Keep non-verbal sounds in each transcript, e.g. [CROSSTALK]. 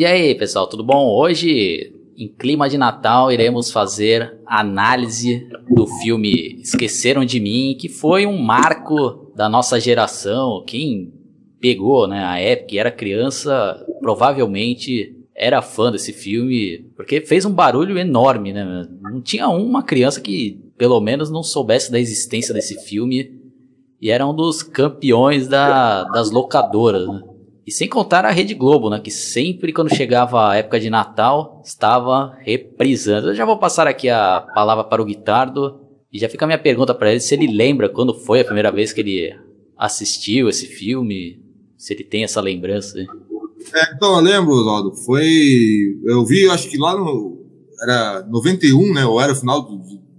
E aí, pessoal, tudo bom? Hoje, em clima de Natal, iremos fazer análise do filme Esqueceram de Mim, que foi um marco da nossa geração. Quem pegou, né, a época e era criança, provavelmente era fã desse filme, porque fez um barulho enorme, né? Não tinha uma criança que pelo menos não soubesse da existência desse filme e era um dos campeões da, das locadoras, né? E sem contar a Rede Globo, né? Que sempre quando chegava a época de Natal estava reprisando. Eu já vou passar aqui a palavra para o Guitardo e já fica a minha pergunta para ele se ele lembra quando foi a primeira vez que ele assistiu esse filme, se ele tem essa lembrança. É, então eu lembro, Oswaldo. Foi. Eu vi, acho que lá no. Era 91, né? Ou era o final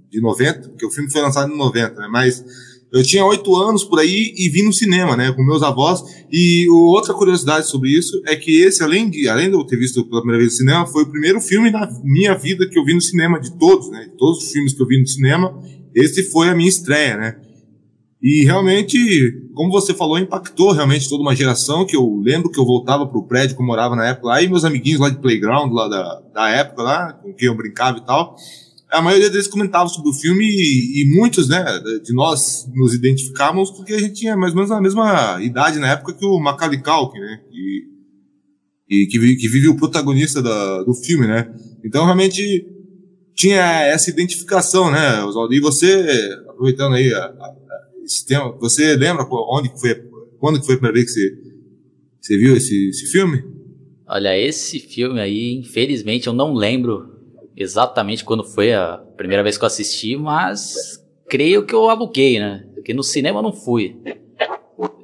de 90, porque o filme foi lançado em 90, né? Mas eu tinha oito anos por aí e vim no cinema, né, com meus avós. E outra curiosidade sobre isso é que esse, além de, além de eu ter visto pela primeira vez no cinema, foi o primeiro filme da minha vida que eu vi no cinema, de todos, né, de todos os filmes que eu vi no cinema, esse foi a minha estreia, né. E realmente, como você falou, impactou realmente toda uma geração, que eu lembro que eu voltava pro prédio que eu morava na época lá, e meus amiguinhos lá de playground, lá da, da época lá, com quem eu brincava e tal, a maioria deles comentava sobre o filme e, e, muitos, né, de nós nos identificávamos porque a gente tinha mais ou menos a mesma idade na época que o Macaulay Culkin, né, e, e que, que, vive o protagonista da, do filme, né. Então realmente tinha essa identificação, né, Oswaldo. E você, aproveitando aí a, a, esse tema, você lembra onde que foi, quando que foi a primeira vez que você, você viu esse, esse filme? Olha, esse filme aí, infelizmente, eu não lembro exatamente quando foi a primeira vez que eu assisti, mas creio que eu aluguei, né? Porque no cinema eu não fui.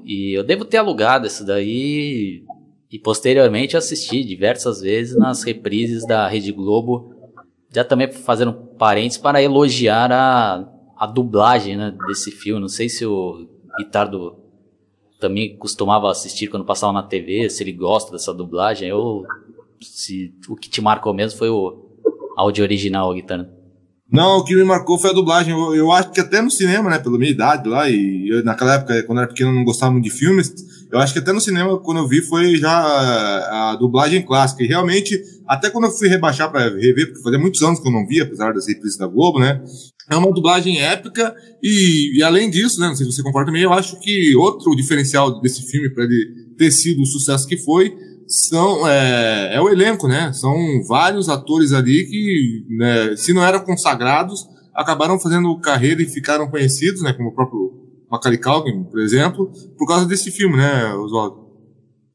E eu devo ter alugado isso daí e posteriormente assisti diversas vezes nas reprises da Rede Globo. Já também fazendo parênteses para elogiar a, a dublagem né, desse filme. Não sei se o Ricardo também costumava assistir quando passava na TV, se ele gosta dessa dublagem, ou se o que te marcou mesmo foi o, áudio original, Guitarra? Não, o que me marcou foi a dublagem. Eu, eu, acho que até no cinema, né, pela minha idade lá, e eu, naquela época, quando era pequeno, não gostava muito de filmes. Eu acho que até no cinema, quando eu vi, foi já a, a dublagem clássica. E realmente, até quando eu fui rebaixar para rever, porque fazia muitos anos que eu não via, apesar das reprises da Globo, né, é uma dublagem épica. E, e além disso, né, não sei se você concorda também, eu acho que outro diferencial desse filme, para ele ter sido o sucesso que foi, são é, é o elenco, né? São vários atores ali que, né, se não eram consagrados, acabaram fazendo carreira e ficaram conhecidos, né? Como o próprio Macaulay Culkin, por exemplo, por causa desse filme, né, Oswaldo?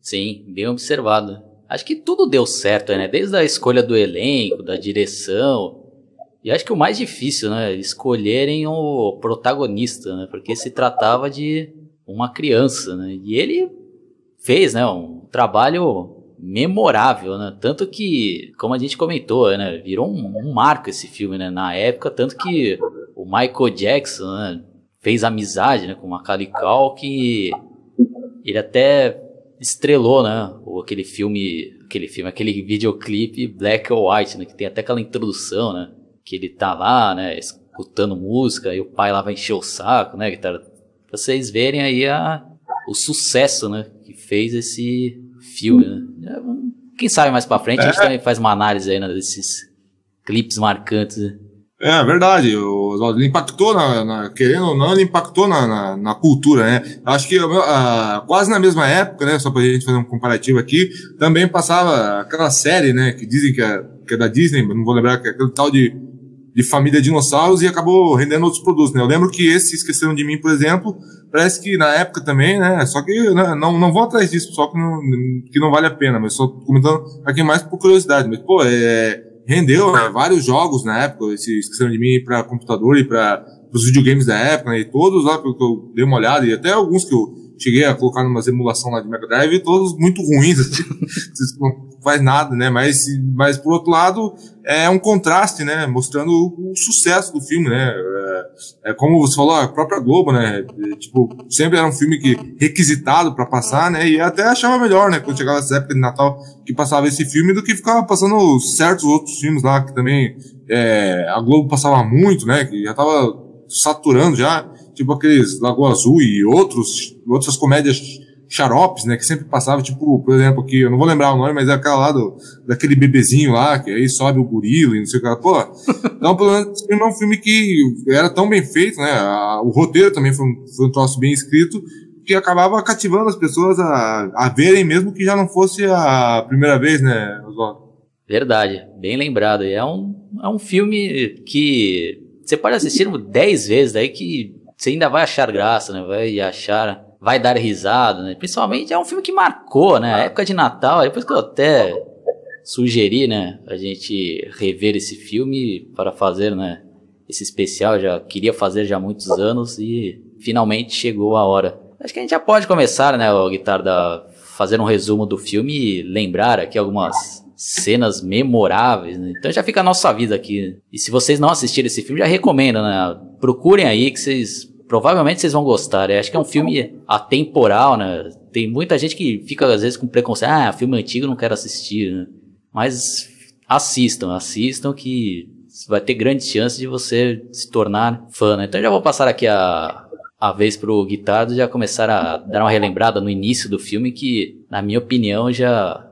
Sim, bem observado. Acho que tudo deu certo, né? Desde a escolha do elenco, da direção. E acho que o mais difícil, né? Escolherem o protagonista, né? Porque se tratava de uma criança, né? E ele fez, né, um trabalho memorável, né? Tanto que, como a gente comentou, né, virou um, um marco esse filme, né, na época, tanto que o Michael Jackson, né, fez amizade, né, com o Macaulay Culkin, ele até estrelou, né, aquele filme, aquele filme, aquele videoclipe Black or White, né, que tem até aquela introdução, né, que ele tá lá, né, escutando música e o pai lá vai encher o saco, né, tá, pra vocês verem aí a, o sucesso, né, que fez esse filme, né? É, quem sabe mais pra frente a gente é. também faz uma análise aí né, desses clipes marcantes. Né? É verdade, o Oswaldo impactou, na, na, querendo ou não, ele impactou na, na, na cultura, né? Acho que uh, quase na mesma época, né? Só pra gente fazer um comparativo aqui, também passava aquela série, né? Que dizem que é, que é da Disney, não vou lembrar, que é aquele tal de de família dinossauros e acabou rendendo outros produtos, né? Eu lembro que esse Esqueceram de Mim, por exemplo, parece que na época também, né? Só que né, não, não vou atrás disso, só que não, que não vale a pena, mas só comentando aqui mais por curiosidade. Mas, pô, é, rendeu né, vários jogos na época, esse Esqueceram de Mim para computador e para os videogames da época, né? E todos lá, porque eu dei uma olhada, e até alguns que eu cheguei a colocar numa emulação lá de Mega Drive, todos muito ruins, [LAUGHS] assim, faz nada, né? Mas, mas por outro lado, é um contraste, né? Mostrando o, sucesso do filme, né? É, é, como você falou, a própria Globo, né? É, tipo, sempre era um filme que requisitado para passar, né? E até achava melhor, né? Quando chegava essa época de Natal que passava esse filme do que ficava passando certos outros filmes lá que também é, a Globo passava muito, né? Que já tava saturando já tipo aqueles Lagoa Azul e outros, outras comédias xaropes, né? Que sempre passava, tipo, por exemplo, aqui, eu não vou lembrar o nome, mas é aquela lá do, daquele bebezinho lá, que aí sobe o gorila e não sei o que lá. Pô, [LAUGHS] então, pelo menos, esse filme é um filme que era tão bem feito, né? o roteiro também foi um, foi um troço bem escrito, que acabava cativando as pessoas a, a verem, mesmo que já não fosse a primeira vez, né, Oswaldo? Verdade, bem lembrado. É um, é um filme que você pode assistir 10 vezes, daí que você ainda vai achar graça, né? Vai achar, vai dar risada, né? Principalmente é um filme que marcou, né? A época de Natal, depois que eu até sugeri, né, a gente rever esse filme para fazer, né, esse especial, já queria fazer já há muitos anos e finalmente chegou a hora. Acho que a gente já pode começar, né, o Guitarra, fazer um resumo do filme e lembrar aqui algumas cenas memoráveis, né? Então já fica a nossa vida aqui. E se vocês não assistirem esse filme, já recomendo, né? Procurem aí que vocês provavelmente vocês vão gostar. Eu acho que é um filme atemporal, né? Tem muita gente que fica às vezes com preconceito, ah, filme antigo não quero assistir, né? Mas assistam, assistam que vai ter grande chance de você se tornar fã, né? Então já vou passar aqui a, a vez pro Guitardo já começar a dar uma relembrada no início do filme que, na minha opinião, já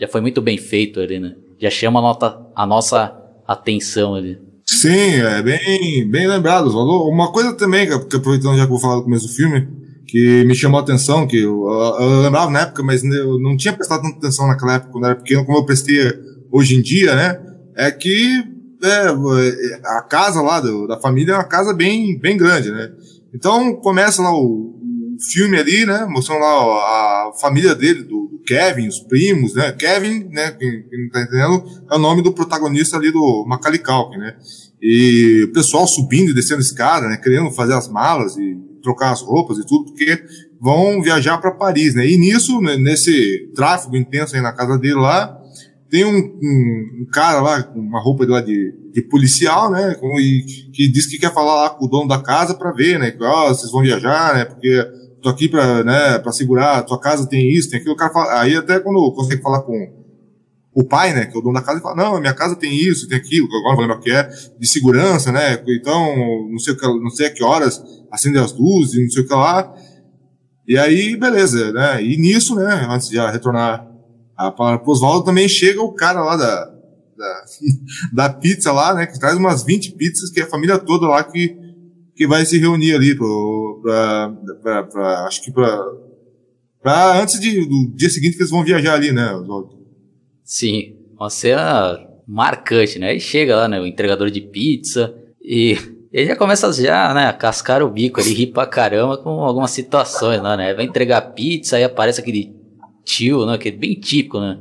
já foi muito bem feito ali, né? Já chama a, nota, a nossa atenção ali. Sim, é bem, bem lembrado. Uma coisa também, que aproveitando já que eu vou falar do começo do filme, que me chamou a atenção, que eu, eu, lembrava na época, mas eu não tinha prestado tanta atenção naquela época, quando era pequeno, como eu prestei hoje em dia, né? É que é, a casa lá do, da família é uma casa bem, bem grande, né? Então começa lá o, filme ali, né? Mostrando lá a família dele, do, Kevin, os primos, né? Kevin, né? Quem, quem não tá entendendo, é o nome do protagonista ali do Macaulay Culkin, né? E o pessoal subindo e descendo escada, né? Querendo fazer as malas e trocar as roupas e tudo, porque vão viajar para Paris, né? E nisso, né, nesse tráfego intenso aí na casa dele lá, tem um, um, um cara lá com uma roupa de, lá de, de policial, né? Com, e, que diz que quer falar lá com o dono da casa para ver, né? Que, ó, oh, vocês vão viajar, né? Porque tô aqui pra, né, pra segurar, tua casa tem isso, tem aquilo. O cara fala, aí até quando consegue falar com o pai, né, que é o dono da casa, ele fala, não, a minha casa tem isso, tem aquilo, agora não vou lembrar o que é, de segurança, né, então, não sei, o que, não sei a que horas acende as luzes, não sei o que lá. E aí, beleza, né, e nisso, né, antes de retornar a palavra pro Oswaldo, também chega o cara lá da, da, [LAUGHS] da pizza lá, né, que traz umas 20 pizzas, que é a família toda lá que que vai se reunir ali para acho que para antes de, do dia seguinte que eles vão viajar ali, né, Oswaldo? Sim, uma cena marcante, né? Aí chega lá, né, o entregador de pizza e [LAUGHS] ele já começa já, né, a cascar o bico ali, rir pra caramba com algumas situações lá, né? Vai entregar pizza, aí aparece aquele tio, né, que é bem típico, né?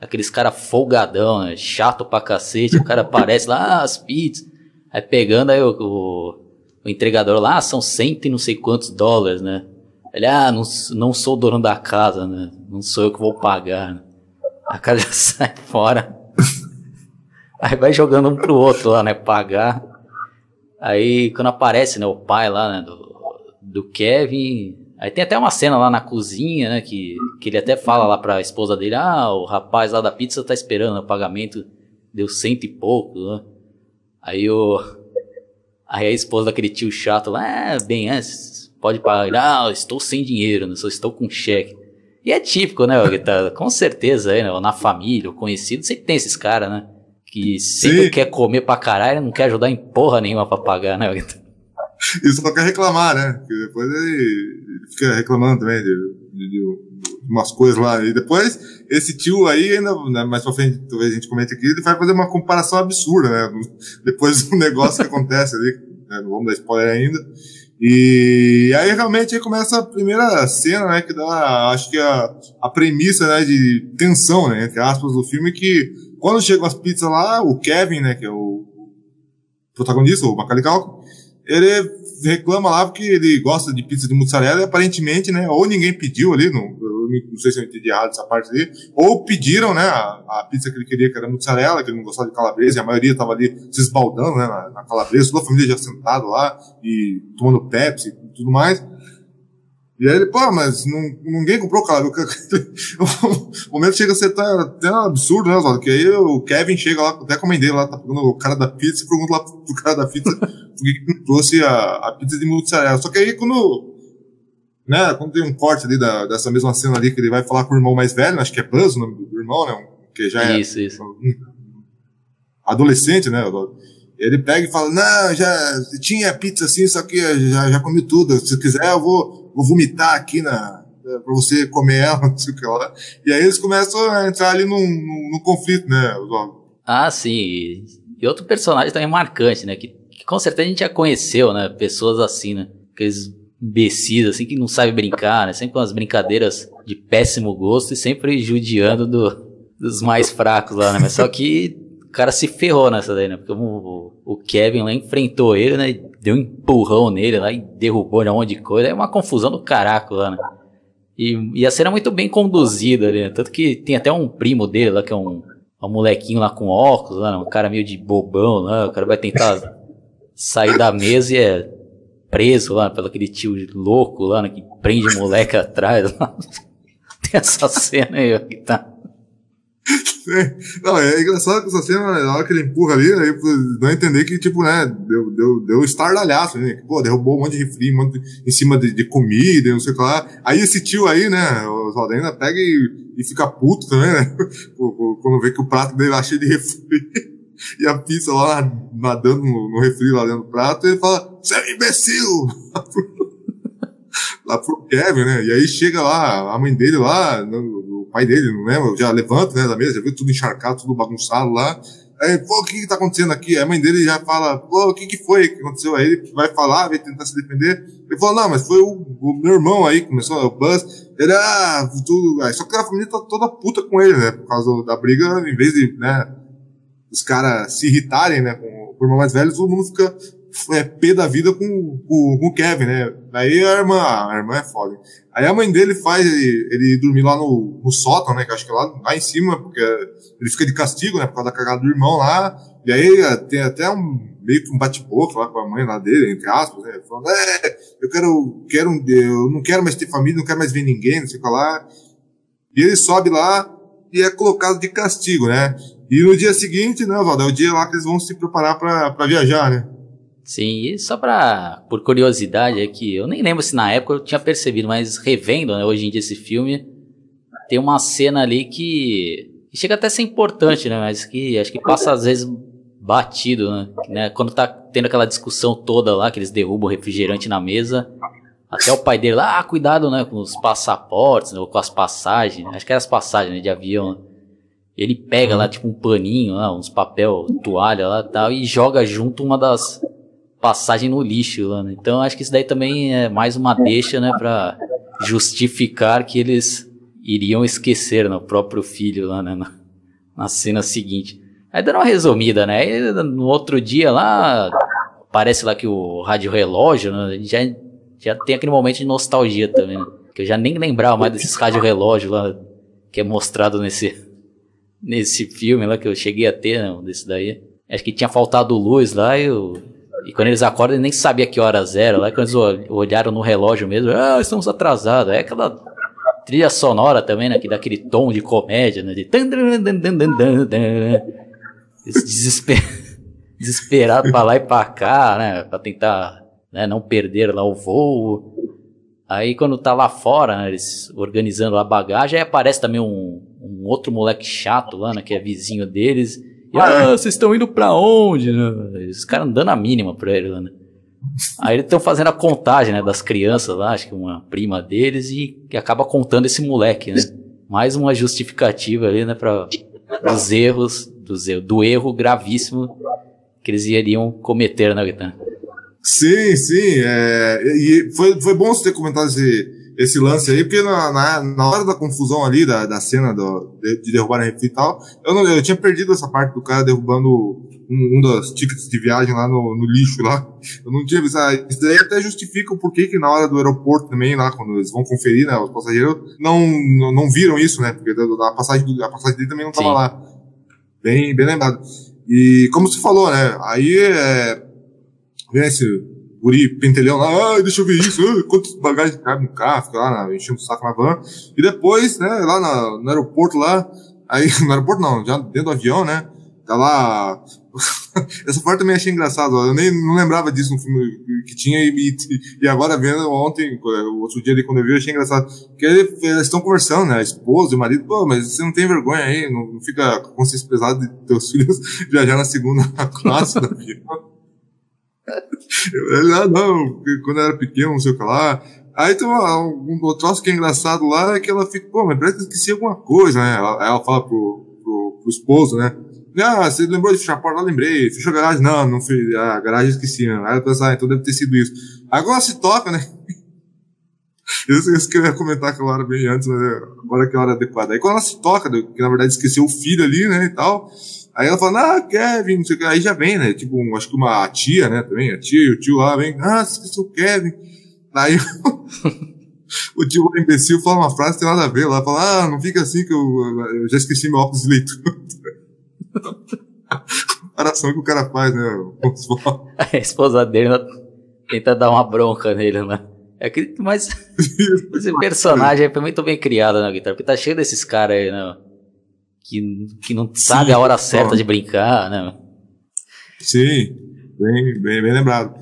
Aqueles cara folgadão, né, chato pra cacete, o cara aparece lá, ah, as pizzas, aí pegando aí o, o o entregador lá, ah, são cento e não sei quantos dólares, né? Ele, ah, não, não sou dono da casa, né? Não sou eu que vou pagar. Né? A casa já [LAUGHS] sai fora. Aí vai jogando um pro outro lá, né? Pagar. Aí quando aparece, né, o pai lá, né, do, do Kevin. Aí tem até uma cena lá na cozinha, né? Que, que ele até fala lá pra esposa dele, ah, o rapaz lá da pizza tá esperando o pagamento, deu cento e pouco, né? Aí o Aí a esposa daquele tio chato lá, é, bem, é, pode pagar, ah, estou sem dinheiro, né, só estou com cheque. E é típico, né, tá, com certeza, aí, né, na família, ou conhecido, sempre tem esses caras, né, que sempre Sim. quer comer pra caralho não quer ajudar em porra nenhuma pra pagar, né, E só quer reclamar, né, porque depois ele fica reclamando também de, de, de umas coisas lá. E depois, esse tio aí, ainda, né, mais pra frente, talvez a gente comente aqui, ele vai fazer uma comparação absurda, né? Depois do [LAUGHS] negócio que acontece ali, né, não vamos dar spoiler ainda. E aí realmente aí começa a primeira cena, né, que dá, acho que a, a premissa, né, de tensão, né, entre aspas, do filme, que quando chegam as pizzas lá, o Kevin, né, que é o protagonista, o Macaulay Culkin, ele reclama lá porque ele gosta de pizza de mussarela e aparentemente, né, ou ninguém pediu ali, não, não sei se eu entendi errado essa parte ali, ou pediram, né, a, a, pizza que ele queria, que era mussarela, que ele não gostava de calabresa, e a maioria estava ali se esbaldando, né, na, na calabresa, toda a família já sentado lá, e tomando Pepsi e tudo mais. E aí ele, pô, mas não, ninguém comprou calabresa. [LAUGHS] o momento chega a ser até, até absurdo, né, Oswaldo? Que aí o Kevin chega lá, até com a mãe dele lá, tá pegando o cara da pizza e pergunta lá pro cara da pizza [LAUGHS] por que trouxe a, a pizza de mussarela. Só que aí quando né, quando tem um corte ali da, dessa mesma cena ali que ele vai falar com o irmão mais velho, acho que é Buzz o nome do irmão, né, que já é isso, isso. adolescente, né, ele pega e fala, não, já tinha pizza assim, só que já, já comi tudo, se quiser eu vou, vou vomitar aqui na, pra você comer ela, [LAUGHS] não sei o que lá. E aí eles começam a entrar ali num, num, num conflito, né, Ah, sim, e outro personagem também marcante, né, que, que com certeza a gente já conheceu, né, pessoas assim, né, aqueles imbecis, assim, que não sabe brincar, né? Sempre com as brincadeiras de péssimo gosto e sempre judiando do, dos mais fracos lá, né? Mas só que o cara se ferrou nessa daí, né? Porque o, o Kevin lá enfrentou ele, né? Deu um empurrão nele lá e derrubou um monte de coisa. É uma confusão do caraco lá, né? E, e a cena é muito bem conduzida ali, né? Tanto que tem até um primo dele lá, que é um, um molequinho lá com óculos, lá, né? um cara meio de bobão lá. O cara vai tentar sair da mesa e é preso lá pelo aquele tio louco lá, né, que prende moleque atrás. [LAUGHS] Tem essa cena aí, ó, que tá. Não, é engraçado que essa cena, na hora que ele empurra ali, aí não entender que, tipo, né, deu, deu, deu estardalhaço, né? Pô, derrubou um monte de refri, um monte de, em cima de, de comida, não sei o que lá. Aí esse tio aí, né, o Zaldena pega e, e fica puto também, né? [LAUGHS] Quando vê que o prato dele lá cheio de refri [LAUGHS] e a pizza lá nadando no, no refri lá dentro do prato, ele fala, você é um imbecil! lá pro Kevin, né? E aí chega lá, a mãe dele lá, o pai dele, não lembro, já levanta, né, da mesa, já viu tudo encharcado, tudo bagunçado lá. Aí, pô, o que que tá acontecendo aqui? a mãe dele já fala, pô, o que que foi que aconteceu? Aí ele vai falar, vai tentar se defender. Ele fala, não, mas foi o, o meu irmão aí, começou o Buzz. Ele, ah, tudo. Só que a família tá toda puta com ele, né? Por causa da briga, em vez de, né, os caras se irritarem, né, com, por irmão mais velho, todo mundo fica é, pé da vida com, com, com o Kevin, né? Aí a irmã, a irmã é foda. Aí a mãe dele faz ele, ele dormir lá no, no sótão, né? Que acho que é lá, lá em cima, porque ele fica de castigo, né? Por causa da cagada do irmão lá. E aí é, tem até um meio que um bate-boca lá com a mãe lá dele, entre aspas, né? Falando, é, eu quero, quero, eu não quero mais ter família, não quero mais ver ninguém, não sei o que lá. E ele sobe lá e é colocado de castigo, né? E no dia seguinte, né, Valdo, é o dia lá que eles vão se preparar para viajar, né? Sim, e só pra, por curiosidade, é que eu nem lembro se na época eu tinha percebido, mas revendo, né, hoje em dia esse filme, tem uma cena ali que, que chega até a ser importante, né, mas que acho que passa às vezes batido, né, né, quando tá tendo aquela discussão toda lá, que eles derrubam o refrigerante na mesa, até o pai dele lá, ah, cuidado, né, com os passaportes, né, ou com as passagens, acho que eram as passagens, né, de avião, né? Ele pega lá, tipo, um paninho, lá, uns papel, toalha lá tal, e joga junto uma das passagens no lixo lá, né? Então acho que isso daí também é mais uma deixa, né, pra justificar que eles iriam esquecer, né, o próprio filho lá, né, na, na cena seguinte. Aí dando uma resumida, né, no outro dia lá, parece lá que o rádio relógio, né, já, já tem aquele momento de nostalgia também, né? Que eu já nem lembrava mais desses rádio relógio lá, que é mostrado nesse nesse filme lá que eu cheguei a ter, não, desse daí. Acho que tinha faltado luz lá e, eu, e quando eles acordam, nem sabia que horas era. Lá quando eles olharam no relógio mesmo, ah, estamos atrasados. É aquela trilha sonora também, né? Que dá aquele tom de comédia, né? De desesper... [LAUGHS] desesperado pra lá e pra cá, né? Pra tentar né, não perder lá o voo. Aí quando tá lá fora, né, eles organizando a bagagem, aí aparece também um, um outro moleque chato lá, né, que é vizinho deles. E, ah, vocês estão indo pra onde? Né? Os caras dando a mínima pra ele lá, né? Aí eles estão fazendo a contagem, né, das crianças lá, acho que uma prima deles, e acaba contando esse moleque, né? Mais uma justificativa ali, né, para os erros, dos, do erro gravíssimo que eles iriam cometer, né, Guitan? Sim, sim. É, e foi, foi bom você ter comentado esse, esse lance aí, porque na, na, na hora da confusão ali, da, da cena do, de, de derrubar a refri e tal, eu, não, eu tinha perdido essa parte do cara derrubando um, um dos tickets de viagem lá no, no lixo lá. Eu não tinha visto. Ah, isso daí até justifica o porquê que na hora do aeroporto também, lá, quando eles vão conferir, né, os passageiros, não, não, não viram isso, né? Porque a passagem, a passagem dele também não estava lá. Bem, bem lembrado. E como você falou, né? Aí é, vem esse guri pentelhão lá, ah, deixa eu ver isso, ah, quantas bagagens cabe no carro, fica lá enchendo o saco na van. E depois, né, lá no, no aeroporto lá, aí, [LAUGHS] no aeroporto não, já dentro do avião, né, tá lá [LAUGHS] Essa parte também achei engraçado. Eu nem não lembrava disso no filme que tinha e, e agora vendo ontem, o outro dia ali quando eu vi, eu achei engraçado. Que eles estão conversando, né? A esposa e o marido, pô, mas você não tem vergonha aí, não, não fica com consciência pesada de teus [LAUGHS] filhos viajar na segunda classe da vida. Eu, ah, não, quando eu era pequeno, não sei o que lá. Aí tem um, um troço que é engraçado lá, é que ela fica, pô, mas parece que esqueci alguma coisa, né? Ela, ela fala pro, pro, pro esposo, né? Ah, você lembrou de fechar a porta? Lá lembrei. Fechou a garagem? Não, não fui. A garagem esqueci, né? Aí ela pensa, ah, então deve ter sido isso. Agora se toca, né? Isso, isso que eu ia comentar aquela hora bem antes, né? Agora que é a hora adequada. Aí quando ela se toca, que na verdade esqueceu o filho ali, né, e tal. Aí ela fala, ah, Kevin, não sei o que. Aí já vem, né? Tipo, acho que uma tia, né, também. A tia e o tio lá vem, ah, esqueceu o Kevin. Aí [LAUGHS] o tio imbecil fala uma frase que tem nada a ver lá. Fala, ah, não fica assim que eu, eu já esqueci meu óculos de leitura. [LAUGHS] Comparação que o cara faz, né? [LAUGHS] A esposa dele tenta dar uma bronca nele, né? É que, mas [LAUGHS] esse personagem foi muito bem criado na né, guitarra, porque tá cheio desses caras aí, né? Que, que não sabe Sim, a hora certa de brincar, né? Sim, bem, bem, bem lembrado.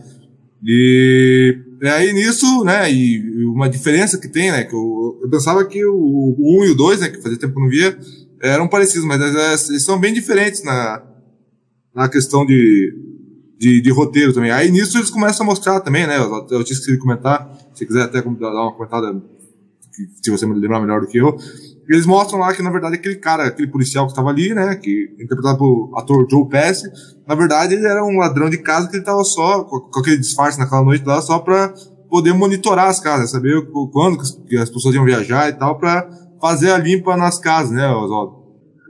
E aí nisso, né, e uma diferença que tem, né, que eu, eu pensava que o, o 1 e o 2, né, que fazia tempo que eu não via, eram parecidos, mas eles são bem diferentes na, na questão de, de, de, roteiro também. Aí nisso eles começam a mostrar também, né? Eu, tinha esquecido de comentar, se quiser até dar uma comentada, se você me lembrar melhor do que eu. Eles mostram lá que, na verdade, aquele cara, aquele policial que estava ali, né, que interpretado pelo ator Joe Pesci, na verdade ele era um ladrão de casa que ele estava só, com, com, aquele disfarce naquela noite lá, só para poder monitorar as casas, saber quando que as pessoas iam viajar e tal, para fazer a limpa nas casas, né, Oswaldo?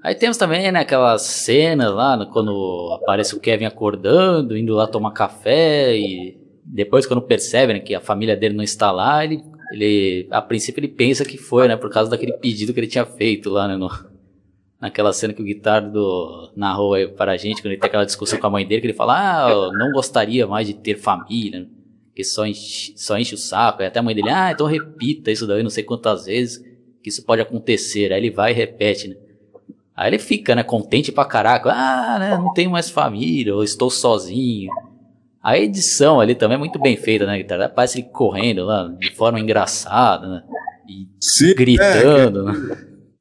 Aí temos também, né, aquelas cenas lá, quando aparece o Kevin acordando, indo lá tomar café e depois quando percebe né, que a família dele não está lá, ele, ele, a princípio ele pensa que foi, né, por causa daquele pedido que ele tinha feito lá, né, no, naquela cena que o Guitardo narrou aí para a gente, quando ele tem aquela discussão com a mãe dele, que ele fala, ah, não gostaria mais de ter família, que só enche, só enche o saco, e até a mãe dele, ah, então repita isso daí não sei quantas vezes, que isso pode acontecer. Aí ele vai e repete, né? Aí ele fica, né, contente pra caraca. Ah, né, não tenho mais família, eu estou sozinho. A edição ali também é muito bem feita, né, guitarra? Parece ele correndo lá de forma engraçada, né? E Sim, gritando, é, né?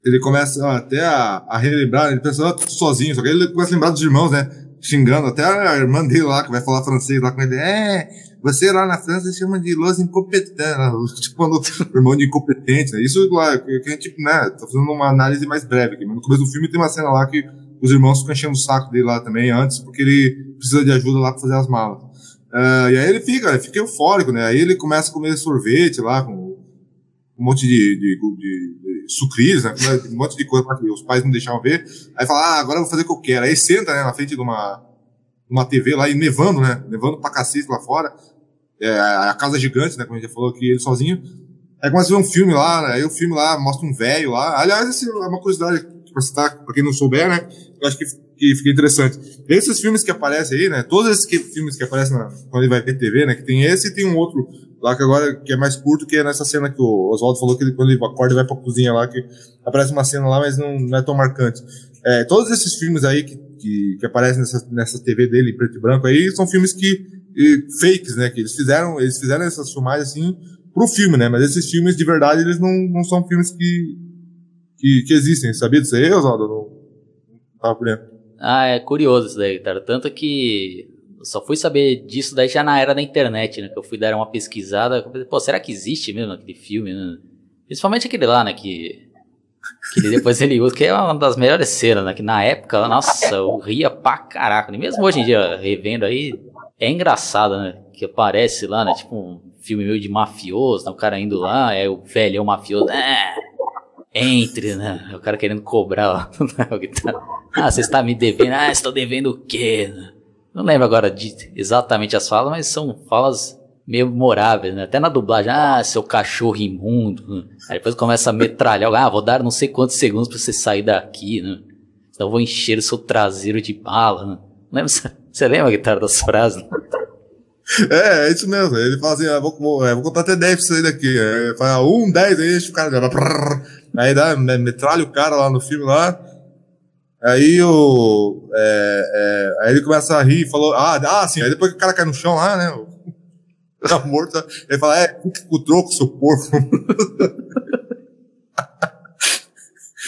Ele começa até a, a relembrar, ele pensa, oh, sozinho, só que ele começa a lembrar dos irmãos, né? Xingando, até a irmã dele lá, que vai falar francês lá com ele, é, você lá na França chama de los incompetentes, né? tipo, o [LAUGHS] irmão de incompetente, né? Isso lá, que a gente, né, tá fazendo uma análise mais breve aqui, mas no começo do filme tem uma cena lá que os irmãos ficam enchendo o saco dele lá também antes, porque ele precisa de ajuda lá pra fazer as malas. Uh, e aí ele fica, ele fica eufórico, né? Aí ele começa a comer sorvete lá, com um monte de, de, de, de sucrilhos, né? Um monte de coisa que os pais não deixavam ver. Aí fala, ah, agora eu vou fazer o que eu quero. Aí senta, né, na frente de uma, uma TV lá e nevando, né? Nevando pra cacete lá fora. É, a casa gigante, né? Como a gente já falou aqui, ele sozinho. Aí começa a ver um filme lá, né? Aí o filme lá mostra um velho lá. Aliás, é uma curiosidade pra citar, pra quem não souber, né? Eu acho que, que fica interessante. Esses filmes que aparecem aí, né? Todos esses que, filmes que aparecem na, quando ele vai ver TV, né? Que tem esse e tem um outro lá que agora que é mais curto, que é nessa cena que o Oswaldo falou que ele, quando ele acorda e vai pra cozinha lá, que aparece uma cena lá, mas não, não é tão marcante. É, todos esses filmes aí que, que, que aparecem nessa, nessa TV dele, preto e branco aí, são filmes que, e, fakes, né? Que eles fizeram, eles fizeram essas filmagens assim pro filme, né? Mas esses filmes de verdade, eles não, não são filmes que, que, que existem. Sabia disso aí, Oswaldo? Não, não tava por dentro. Ah, é curioso isso daí, cara. Tanto que só fui saber disso daí já na era da internet, né? Que eu fui dar uma pesquisada. Pô, será que existe mesmo aquele filme, né? Principalmente aquele lá, né? Que que depois ele usa, que é uma das melhores cenas, né? Que na época, nossa, eu ria pra caraca. Mesmo hoje em dia, revendo aí, é engraçado, né? Que aparece lá, né? Tipo um filme meio de mafioso, né? o cara indo lá, é o velho, é o mafioso, é, entre, né? O cara querendo cobrar lá. [LAUGHS] ah, você está me devendo, ah, estou devendo o quê? Não lembro agora de exatamente as falas, mas são falas memoráveis, né? Até na dublagem, ah, seu cachorro imundo. Aí depois começa a metralhar, ah, vou dar não sei quantos segundos para você sair daqui, né? Então vou encher o seu traseiro de bala, né? Lembra, você lembra a guitarra das frases? É, é isso mesmo. Ele fala assim, ah, vou, vou, é, vou contar até 10 pra você daqui. Aí fala, um, 10, aí o cara. Aí dá, metralha o cara lá no filme lá. Aí o. É, é, aí ele começa a rir e falou. Ah, ah, sim. Aí depois que o cara cai no chão lá, né? [LAUGHS] Tá morto. Ele fala, é, o troco, seu porco. [LAUGHS]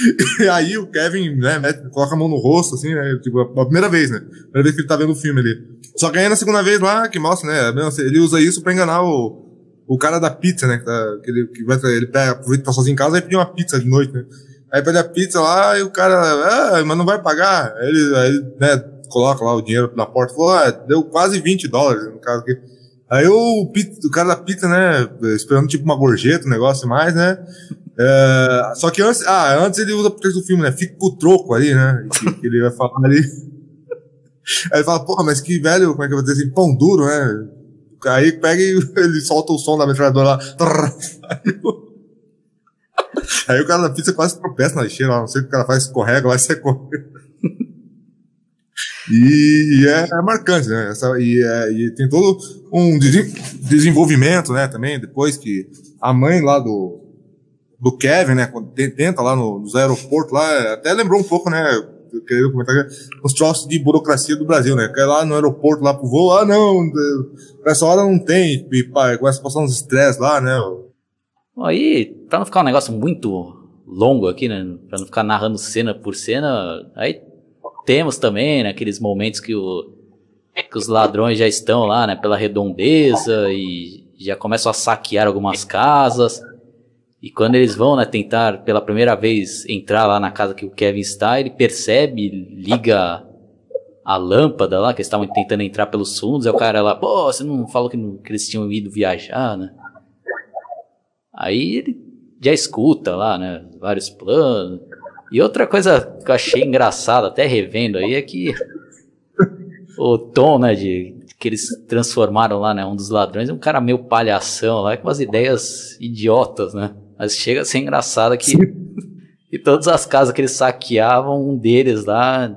[LAUGHS] e aí o Kevin, né, mete, coloca a mão no rosto, assim, né? Tipo, a primeira vez, né? A primeira vez que ele tá vendo o filme ali. Só que aí na segunda vez lá, que mostra, né? Ele usa isso pra enganar o, o cara da pizza, né? Que, tá, que ele, que vai, ele pega, aproveita tá sozinho em casa e pede uma pizza de noite, né? Aí pede a pizza lá e o cara, ah, mas não vai pagar. Aí ele, aí, né, coloca lá o dinheiro na porta, falou, ah, deu quase 20 dólares no caso aqui. Aí o, o cara da pizza, né, esperando tipo uma gorjeta, um negócio mais, né? É, só que antes, ah, antes ele usa pro texto do filme, né? Fica com o troco ali, né? Que, que ele vai falar ali. [LAUGHS] Aí ele fala, porra, mas que velho, como é que eu vou dizer assim, pão duro, né? Aí pega e [LAUGHS] ele solta o som da metralhadora lá. Aí [LAUGHS] o, aí o cara da pizza quase tropeça na lixeira, não sei o que o cara faz, escorrega lá e sai correndo. E, e é, é, marcante, né? Essa, e, é, e, tem todo um desenvolvimento, né? Também, depois que a mãe lá do, do Kevin, né? Quando tenta lá no, nos aeroportos lá, até lembrou um pouco, né? Eu queria comentar os troços de burocracia do Brasil, né? Que é lá no aeroporto, lá pro voo, ah, não, essa hora não tem, e pá, começa a passar uns estresse lá, né? Aí, pra não ficar um negócio muito longo aqui, né? Pra não ficar narrando cena por cena, aí temos também, né, aqueles momentos que, o, que os ladrões já estão lá, né, pela redondeza e já começam a saquear algumas casas. E quando eles vão, né, tentar pela primeira vez entrar lá na casa que o Kevin está, ele percebe, liga a lâmpada lá, que eles estavam tentando entrar pelos fundos, aí o cara lá, pô, você não falou que, não, que eles tinham ido viajar, né? Aí ele já escuta lá, né, vários planos. E outra coisa que eu achei engraçada, até revendo aí, é que o tom, né, de que eles transformaram lá, né, um dos ladrões, é um cara meio palhação lá, com umas ideias idiotas, né? Mas chega a ser engraçado que [LAUGHS] e todas as casas que eles saqueavam, um deles lá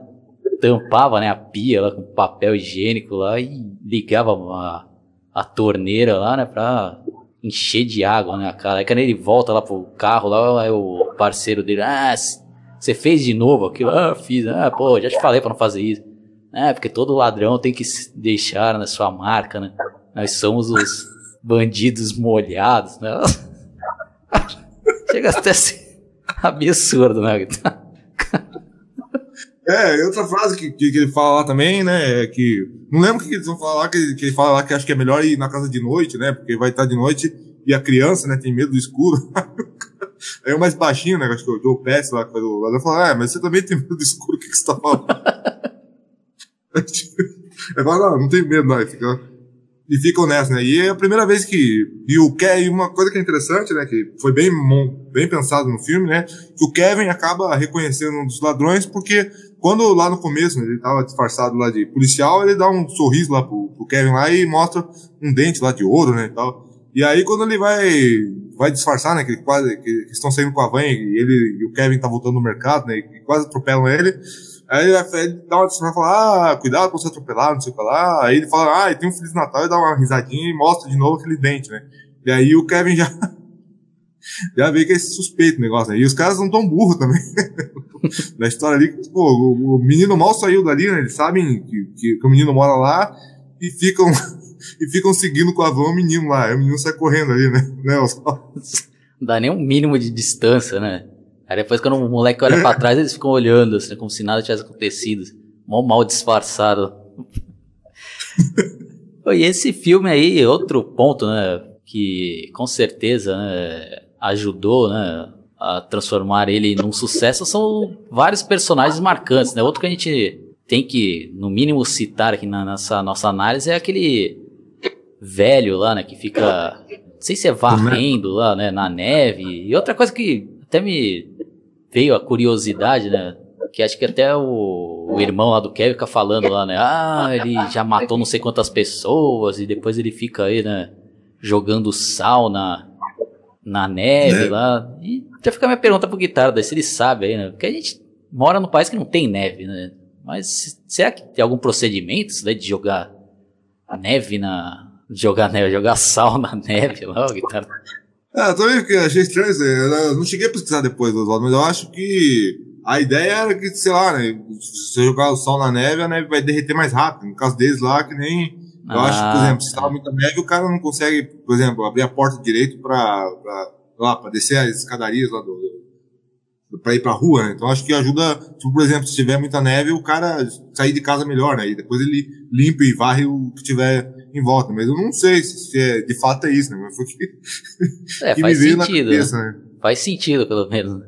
tampava, né, a pia lá com papel higiênico lá e ligava a, a torneira lá, né, pra encher de água, né, cara. Aí quando ele volta lá pro carro lá, é o parceiro dele, ah, você fez de novo aquilo? Ah, fiz. Ah, pô, já te falei para não fazer isso. É, porque todo ladrão tem que deixar na sua marca, né? Nós somos os bandidos molhados, né? [LAUGHS] Chega até a ser absurdo, né? É, outra frase que, que, que, ele fala lá também, né, é que, não lembro o que eles vão falar lá, que, que ele fala lá que acho que é melhor ir na casa de noite, né, porque vai estar de noite e a criança, né, tem medo do escuro. [LAUGHS] Aí o mais baixinho, né? Acho que o Joe Pets lá, que foi do lado, falou, ah, mas você também tem medo do escuro, o que, que você tá falando? [LAUGHS] Aí fala, não, não tem medo, não. Fica, e ficam nessa, né? E é a primeira vez que. E o Kevin, uma coisa que é interessante, né? Que foi bem, bem pensado no filme, né? Que o Kevin acaba reconhecendo um dos ladrões, porque quando lá no começo, né, ele tava disfarçado lá de policial, ele dá um sorriso lá pro, pro Kevin lá e mostra um dente lá de ouro, né? E tal. E aí, quando ele vai, vai disfarçar, né, que quase, que, que estão saindo com a van e ele e o Kevin tá voltando no mercado, né, e quase atropelam ele, aí ele, ele dá uma disfarçada e fala, ah, cuidado pra você atropelar, não sei o que lá. Aí ele fala, ah, e tem um Feliz Natal e dá uma risadinha e mostra de novo aquele dente, né. E aí o Kevin já, [LAUGHS] já vê que é suspeito o negócio, né. E os caras não tão burros também. [LAUGHS] Na história ali, pô, o, o, menino mal saiu dali, né, eles sabem que, que, que o menino mora lá e ficam [LAUGHS] e ficam seguindo com a van o menino lá. Aí o menino sai correndo ali, né? né Não dá nem um mínimo de distância, né? Aí depois quando o moleque olha pra trás, eles ficam olhando, assim, como se nada tivesse acontecido. Mó mal disfarçado. [LAUGHS] e esse filme aí, outro ponto, né? Que com certeza né, ajudou, né? A transformar ele num sucesso são vários personagens marcantes, né? Outro que a gente tem que, no mínimo, citar aqui na nossa, nossa análise é aquele velho lá, né? Que fica. Não sei se é varrendo lá, né? Na neve. E outra coisa que até me veio a curiosidade, né? Que acho que até o, o irmão lá do Kevin fica falando lá, né? Ah, ele já matou não sei quantas pessoas e depois ele fica aí, né? Jogando sal na, na neve lá. E já fica a minha pergunta pro Guitarra, se ele sabe aí, né? Porque a gente mora num país que não tem neve, né? Mas será que tem algum procedimento isso daí de jogar neve na, jogar neve, jogar sal na neve lá, o guitarra. Ah, também achei estranho isso aí. Eu não cheguei a pesquisar depois, Oswaldo, mas eu acho que a ideia era que, sei lá, né, se você jogar o sol na neve, a neve vai derreter mais rápido. No caso deles lá, que nem. Eu ah, acho que, por exemplo, se tava muita neve, o cara não consegue, por exemplo, abrir a porta direito pra, pra, lá, pra descer as escadarias lá do, para ir para rua, né? Então acho que ajuda, tipo, por exemplo, se tiver muita neve, o cara sair de casa melhor, né? E depois ele limpa e varre o que tiver em volta. Mas eu não sei se, é, de fato é isso, né? Mas foi que, é, [LAUGHS] que faz sentido, na cabeça, né? Faz sentido, pelo menos.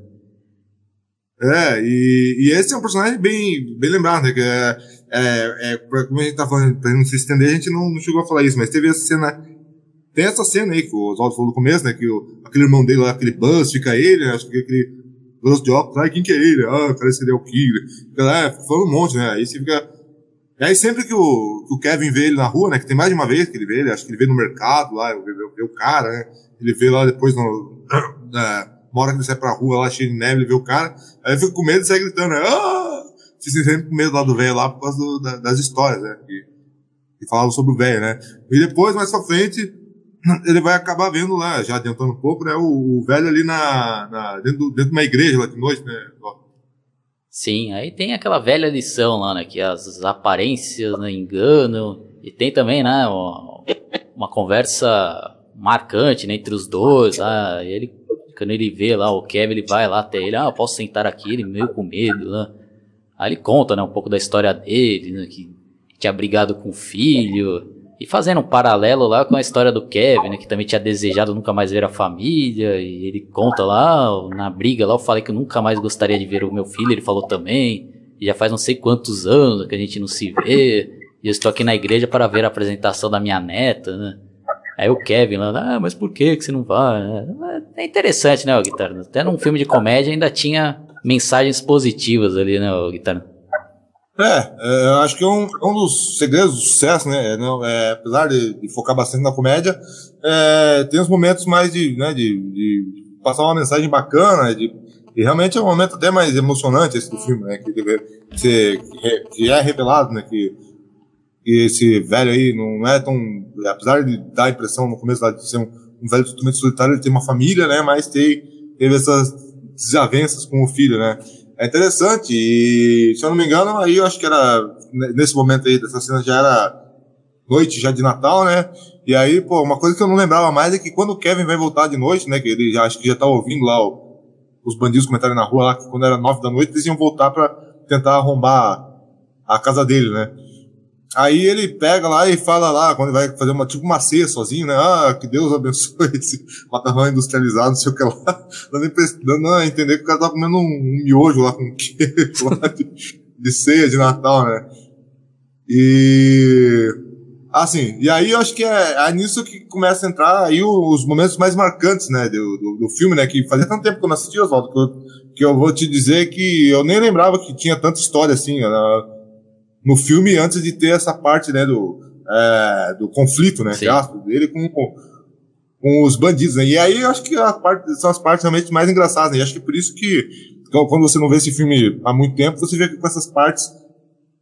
É, e, e esse é um personagem bem, bem lembrado, né? Que é, é, é, como a gente tá falando, pra não se estender, a gente não, não chegou a falar isso, mas teve essa cena tem essa cena aí que o Oswaldo falou no começo, né? Que o, aquele irmão dele lá, aquele Buzz, fica ele, né, acho que aquele Buzz de óculos, ah, quem que é ele? Ah, parece que ele é o Killer. É, falando um monte, né? Aí você fica. E aí sempre que o, que o Kevin vê ele na rua, né? Que tem mais de uma vez que ele vê ele, acho que ele vê no mercado lá, vê, vê, vê o cara, né? Ele vê lá depois no. [COUGHS] Na, uma hora que ele sai pra rua lá cheio de neve, ele vê o cara, aí ele fica com medo e sai gritando, né? Ah! Fica sempre com medo lá do velho lá por causa do, da, das histórias, né? Que, que falavam sobre o velho, né? E depois, mais pra frente, [COUGHS] ele vai acabar vendo lá, já adiantando um pouco, né, o, o velho ali na, na dentro, dentro de uma igreja lá de noite, né? Sim, aí tem aquela velha lição lá, né, que as aparências né, enganam, e tem também, né, uma, uma conversa marcante né, entre os dois, lá, ele, quando ele vê lá o Kevin, ele vai lá até ele, ah, eu posso sentar aqui, ele meio com medo, né, aí ele conta, né, um pouco da história dele, né, que tinha brigado com o filho, e fazendo um paralelo lá com a história do Kevin, né, que também tinha desejado nunca mais ver a família, e ele conta lá, na briga lá, eu falei que eu nunca mais gostaria de ver o meu filho, ele falou também, e já faz não sei quantos anos que a gente não se vê, e eu estou aqui na igreja para ver a apresentação da minha neta, né. Aí o Kevin lá, ah, mas por que, que você não vai? É interessante, né, o Guitarra? Até num filme de comédia ainda tinha mensagens positivas ali, né, o Guitarra? É, é, eu acho que é um, um dos segredos do sucesso, né? É, não, é, apesar de, de, focar bastante na comédia, é, tem os momentos mais de, né, de, de passar uma mensagem bacana, de, e realmente é um momento até mais emocionante esse do filme, né? Que, que, que é revelado, né? Que, que esse velho aí não é tão. Apesar de dar a impressão no começo de ser um, um velho totalmente solitário, ele tem uma família, né? Mas tem, teve essas desavenças com o filho, né? É interessante, e se eu não me engano, aí eu acho que era, nesse momento aí dessa cena já era noite já de Natal, né? E aí, pô, uma coisa que eu não lembrava mais é que quando o Kevin vai voltar de noite, né? Que ele já, acho que já tá ouvindo lá o, os bandidos comentarem na rua lá que quando era nove da noite eles iam voltar para tentar arrombar a casa dele, né? Aí ele pega lá e fala lá, quando vai fazer uma, tipo uma ceia sozinho, né? Ah, que Deus abençoe [LAUGHS] esse macarrão industrializado, não sei o que lá. Dando, dando a entender que o cara tá comendo um, um miojo lá com [LAUGHS] queijo lá de, de ceia de Natal, né? E. Assim, e aí eu acho que é, é nisso que começa a entrar aí os momentos mais marcantes, né, do, do, do filme, né, que fazia tanto tempo que eu não assistia, Oswaldo, que eu, que eu vou te dizer que eu nem lembrava que tinha tanta história assim, né, no filme antes de ter essa parte, né, do, é, do conflito, né, dele com, com, com, os bandidos, né? E aí eu acho que a parte, são as partes realmente mais engraçadas, né? E acho que por isso que quando você não vê esse filme há muito tempo, você vê com essas partes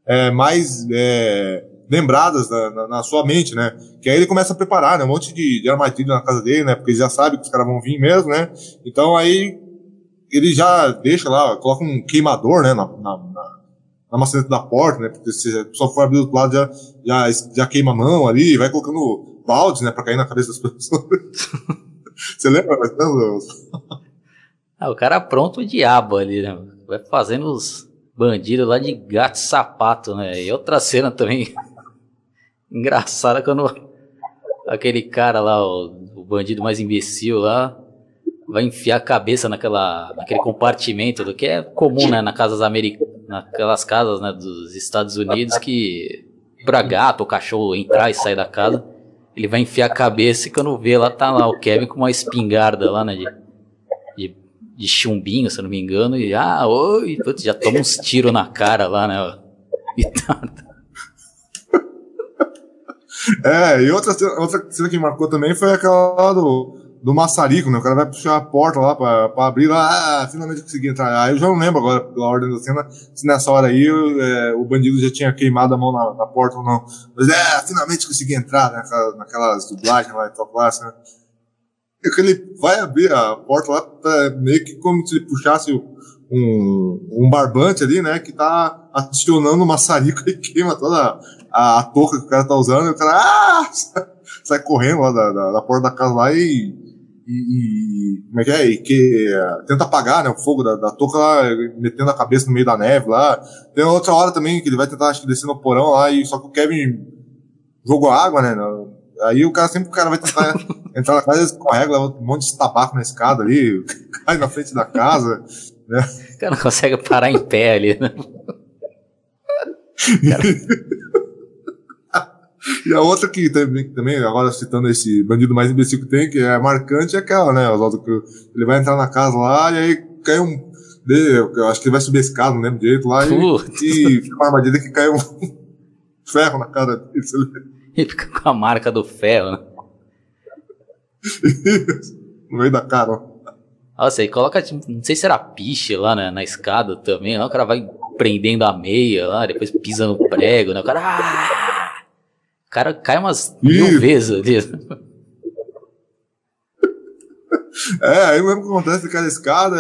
é, mais é, lembradas na, na, na, sua mente, né? Que aí ele começa a preparar, né? Um monte de, de armadilha na casa dele, né? Porque ele já sabe que os caras vão vir mesmo, né? Então aí ele já deixa lá, coloca um queimador, né? Na, na, na maçaneta da porta, né? Porque se a pessoa for abrir do lado, já, já, já queima a mão ali, vai colocando baldes, né? Pra cair na cabeça das pessoas. [LAUGHS] Você lembra? ah, o cara pronto o diabo ali, né? Vai fazendo os bandidos lá de gato sapato, né? E outra cena também [LAUGHS] engraçada quando aquele cara lá, o, o bandido mais imbecil lá, vai enfiar a cabeça naquela, naquele compartimento do que é comum, né, na casas americanas, naquelas casas, né, dos Estados Unidos que pra gato ou cachorro entrar e sair da casa, ele vai enfiar a cabeça e quando vê lá tá lá o Kevin com uma espingarda lá, né, de, de, de chumbinho, se não me engano, e ah, oi, putz, já toma uns tiros na cara lá, né, [LAUGHS] e tá, É, e outra, outra cena que marcou também foi aquela do do maçarico, né? O cara vai puxar a porta lá pra, pra abrir lá, ah, finalmente consegui entrar. Aí eu já não lembro agora, pela ordem da cena, se nessa hora aí é, o bandido já tinha queimado a mão na, na, porta ou não. Mas é, finalmente consegui entrar, né? Naquelas, naquelas dublagens lá e tal, clássica, né? E que ele vai abrir a porta lá, tá meio que como se ele puxasse um, um barbante ali, né, que tá acionando o maçarico e queima toda a, a touca que o cara tá usando, e o cara ah! [LAUGHS] sai correndo lá da, da, da porta da casa lá e, e, e, como é que é? E que uh, tenta apagar né, o fogo da, da touca lá, metendo a cabeça no meio da neve lá. Tem outra hora também que ele vai tentar, acho que descer no porão lá, e só que o Kevin jogou água, né? Aí o cara sempre o cara vai tentar [LAUGHS] entrar na casa, ele escorrega, leva um monte de tabaco na escada ali, [LAUGHS] cai na frente da casa. Né? O cara não consegue parar em pé ali, né? [LAUGHS] e a outra que também, também, agora citando esse bandido mais imbecil que tem, que é marcante, é aquela, né? Que ele vai entrar na casa lá e aí cai um. Eu acho que ele vai subir esse escada, não lembro direito lá, Putz. e, fica uma armadilha que cai um [LAUGHS] ferro na cara dele. [LAUGHS] Ele fica com a marca do ferro, né? no meio da cara, ó. Nossa, aí coloca, não sei se era piche lá na, na escada também, lá, o cara vai prendendo a meia lá, depois pisa no prego, né? O cara. Ah! O cara cai umas mil vezes ali. [LAUGHS] É, aí mesmo que acontece, cai a escada,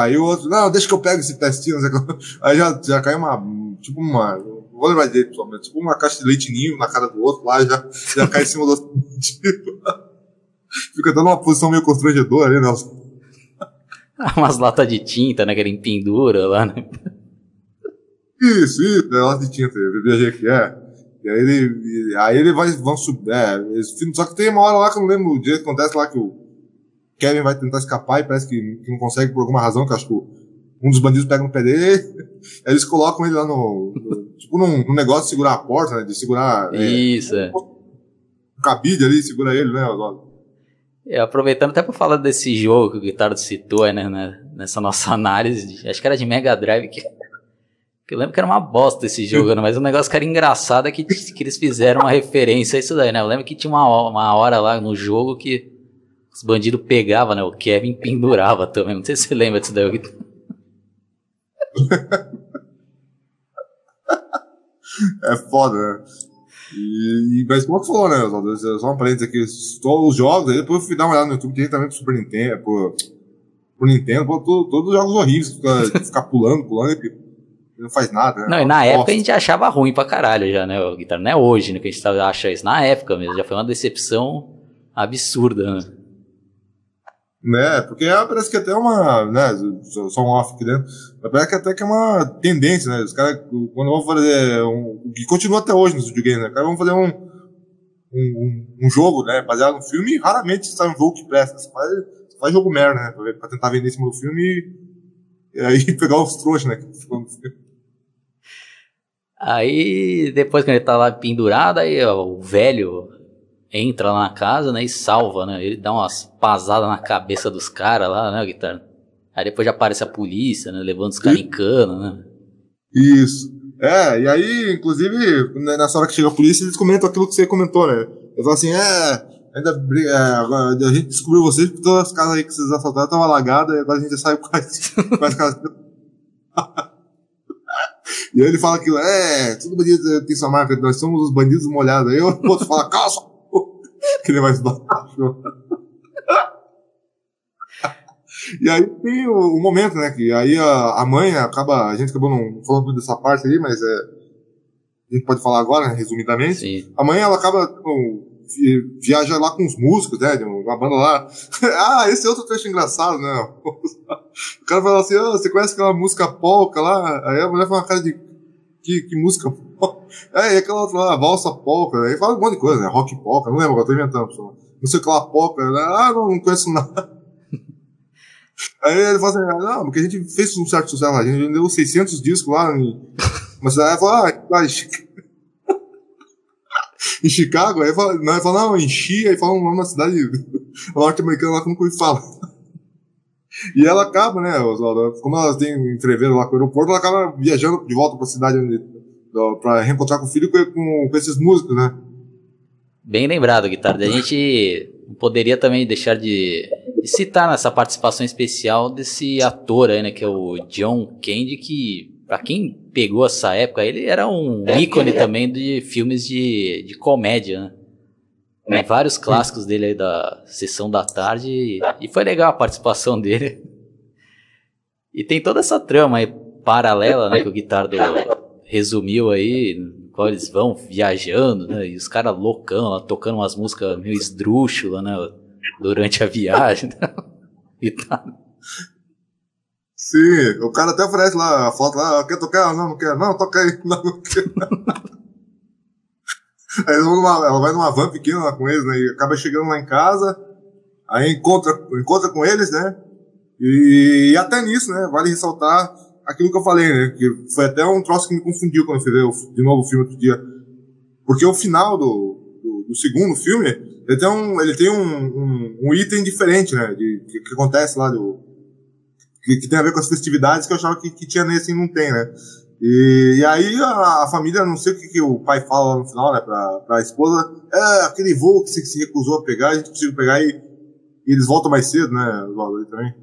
aí o outro, não, deixa que eu pego esse testinho, [LAUGHS] aí já, já cai uma, tipo uma, vou lembrar direito, tipo uma caixa de leite ninho na cara do outro lá, já, já cai em cima do outro. [LAUGHS] Fica dando uma posição meio constrangedora ali, né? Umas latas de tinta, né? Que ele pendura lá, né? Isso, isso, é lata de tinta, eu viajei aqui, é. E aí ele, aí ele vai, vão subir, é, só que tem uma hora lá que eu não lembro o dia que acontece lá que o Kevin vai tentar escapar e parece que, que não consegue por alguma razão, que acho que um dos bandidos pega no pé dele, aí [LAUGHS] eles colocam ele lá no, no tipo num, num, negócio de segurar a porta, né, de segurar... É, isso, é. Um cabide ali, segura ele, né? É, aproveitando até para falar desse jogo que o Guitardo citou né, né, nessa nossa análise, acho que era de Mega Drive, que eu lembro que era uma bosta esse jogo, né, mas o negócio que era engraçado é que, que eles fizeram uma referência a isso daí, né? Eu lembro que tinha uma, uma hora lá no jogo que os bandidos pegavam, né? O Kevin pendurava também. Não sei se você lembra disso daí. [LAUGHS] é foda, né? E, mas como tu falou, né, só um parênteses aqui, todos os jogos, aí depois eu fui dar uma olhada no YouTube, tem também pro Super Nintendo, pro, pro Nintendo, pô, todo, todos os jogos horríveis, ficar fica pulando, pulando, e não faz nada, né? Não, e na época a gente achava ruim pra caralho já, né, o guitarra, não é hoje, né, que a gente acha isso, na época mesmo, já foi uma decepção absurda, né? né? Porque é, parece que até uma, né? Só um off aqui dentro. Parece que até que é uma tendência, né? Os caras, quando vão fazer um. que continua até hoje nos videogames, né? Os caras vão fazer um, um, um, jogo, né? Baseado no filme, raramente sai um jogo que presta. Você faz, você faz jogo merda, né? Pra, tentar vender em cima do filme e, e aí [LAUGHS] pegar os trouxas, né? Aí, depois que ele tá lá pendurado, aí ó, o velho entra lá na casa, né, e salva, né? Ele dá umas pasadas na cabeça dos caras lá, né, guitarra? Aí depois já aparece a polícia, né, levando os caras em cana, né? Isso. É, e aí, inclusive, né, nessa hora que chega a polícia, eles comentam aquilo que você comentou, né? Eles falam assim, é, ainda é, agora, a gente descobriu vocês porque todas as casas aí que vocês assaltaram estavam alagadas e agora a gente já sabe quais, [LAUGHS] quais casas. [LAUGHS] e aí ele fala aquilo, é, todo bandido tem sua marca, nós somos os bandidos molhados. Aí o outro fala, calça que ele é mais baixo. e aí tem o, o, momento, né? Que aí a, a, mãe acaba. A gente acabou não falando muito dessa parte ali, mas é, a gente pode falar agora, né, resumidamente. Sim. A mãe ela acaba. Tipo, viaja lá com os músicos, né? De uma banda lá. [LAUGHS] ah, esse é outro trecho engraçado, né? [LAUGHS] o cara fala assim: oh, você conhece aquela música polka lá? Aí a mulher fala uma cara de. Que, que música [LAUGHS] é, e aquela outra lá, valsa polka, aí fala um monte de coisa, né? Rock polka, não lembro, eu tô inventando. Não sei o que lá, polka, né? ah, não, não conheço nada. Aí ele fala assim, não, porque a gente fez um certo sucesso lá, a gente vendeu 600 discos lá uma cidade, fala, ah, em Chicago, aí fala, não, fala, não, enchi, aí fala uma cidade norte-americana lá que nunca ouvi falar. E ela acaba, né, Oswaldo, como elas têm entreveiro lá com o aeroporto, ela acaba viajando de volta pra cidade onde para reencontrar com o filho com, com, com, esses músicos, né? Bem lembrado, Guitarra. A gente poderia também deixar de, de, citar nessa participação especial desse ator aí, né, que é o John Candy, que para quem pegou essa época, ele era um ícone também de filmes de, de comédia, né? Tem vários clássicos dele aí da sessão da tarde e, e foi legal a participação [LAUGHS] dele. E tem toda essa trama aí paralela, né, que o Guitardo resumiu aí, no qual eles vão viajando, né, e os caras loucão lá, tocando umas músicas meio esdrúxulas, né, durante a viagem. [LAUGHS] Né? tá. Sim, o cara até oferece lá a foto lá, quer tocar? Não, não quer. Não, toca aí. [LAUGHS] Não, não quer. aí numa, ela vai numa van pequena lá com eles, né? E acaba chegando lá em casa, aí encontra, encontra com eles, né? E, e até nisso, né? Vale ressaltar aquilo que eu falei, né? Que foi até um troço que me confundiu quando eu fui ver de novo o filme outro dia. Porque o final do, do, do segundo filme, ele tem um, ele tem um, um, um item diferente, né? De, que, que acontece lá do, que, que, tem a ver com as festividades que eu achava que, que tinha nesse e não tem, né? E, e aí a, a, família, não sei o que, que o pai fala no final, né, pra, pra esposa, é aquele voo que você se recusou a pegar, a gente conseguiu pegar e, e eles voltam mais cedo, né, Oswaldo, também.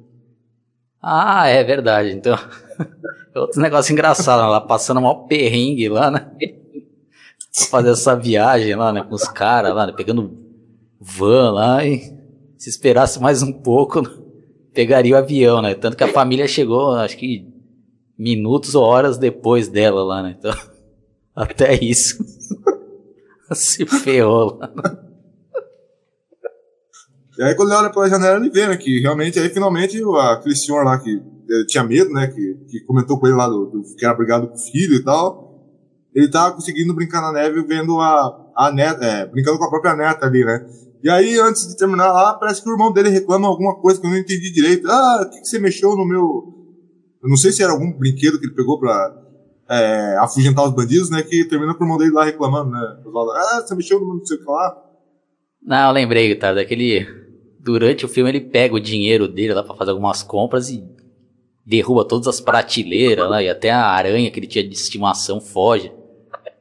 Ah, é verdade, então. [LAUGHS] Outro negócio engraçado, lá passando mal perrengue lá, né? [LAUGHS] fazer essa viagem lá, né, com os caras lá, né, pegando van lá e se esperasse mais um pouco, pegaria o avião, né? Tanto que a família chegou, acho que minutos ou horas depois dela lá, né? Então, [LAUGHS] até isso [LAUGHS] se ferrou lá. E aí quando ele olha pela janela ele vê, né, que realmente, aí finalmente aquele senhor lá que tinha medo, né, que, que comentou com ele lá do, do, que era brigado com o filho e tal, ele tava conseguindo brincar na neve vendo a, a neta, é, brincando com a própria neta ali, né. E aí, antes de terminar lá, parece que o irmão dele reclama alguma coisa que eu não entendi direito. Ah, o que, que você mexeu no meu... Eu não sei se era algum brinquedo que ele pegou pra é, afugentar os bandidos, né? Que termina com o irmão dele lá reclamando, né? Ah, você mexeu no não sei o que lá. Não, eu lembrei, tá? Daquele. Durante o filme ele pega o dinheiro dele lá pra fazer algumas compras e derruba todas as prateleiras lá, e até a aranha que ele tinha de estimação foge.